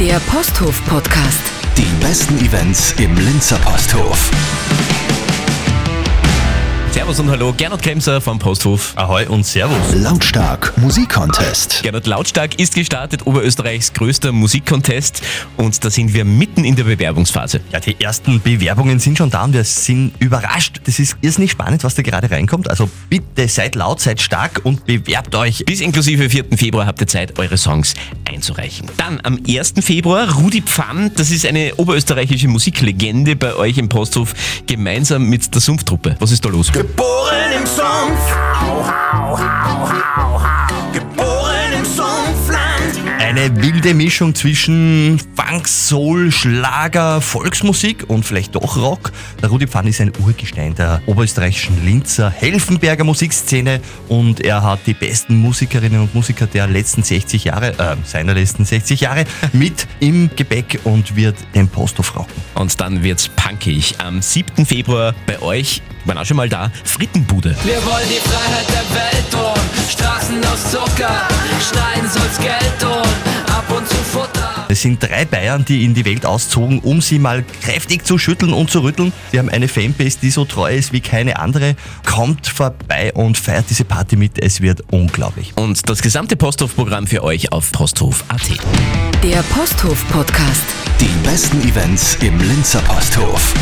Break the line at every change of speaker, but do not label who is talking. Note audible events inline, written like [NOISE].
Der Posthof Podcast.
Die besten Events im Linzer Posthof.
Servus und hallo, Gernot Kremser vom Posthof.
Ahoi und Servus.
Lautstark Musikcontest.
Gernot Lautstark ist gestartet, Oberösterreichs größter Musikcontest und da sind wir mitten in der Bewerbungsphase.
Ja, die ersten Bewerbungen sind schon da und wir sind überrascht. Das ist irrsinnig spannend, was da gerade reinkommt. Also bitte seid laut, seid stark und bewerbt euch.
Bis inklusive 4. Februar habt ihr Zeit, eure Songs einzureichen. Dann am 1. Februar Rudi Pfann, das ist eine oberösterreichische Musiklegende bei euch im Posthof, gemeinsam mit der Sumpftruppe. Was ist da los?
Geboren im Sumpf. Hau, hau, hau,
Eine wilde Mischung zwischen Funk, Soul, Schlager, Volksmusik und vielleicht doch Rock. Der Rudi Pfann ist ein Urgestein der oberösterreichischen Linzer Helfenberger Musikszene und er hat die besten Musikerinnen und Musiker der letzten 60 Jahre, äh, seiner letzten 60 Jahre [LAUGHS] mit im Gepäck und wird den Posthof rocken.
Und dann wird's punkig. Am 7. Februar bei euch, waren auch schon mal da, Frittenbude.
Wir wollen die Freiheit der Welt und Straßen aus Zucker. Schneiden soll's Geld und
Es sind drei Bayern, die in die Welt auszogen, um sie mal kräftig zu schütteln und zu rütteln. Sie haben eine Fanbase, die so treu ist wie keine andere. Kommt vorbei und feiert diese Party mit. Es wird unglaublich.
Und das gesamte Posthof-Programm für euch auf posthof.at.
Der Posthof Podcast.
Die besten Events im Linzer Posthof.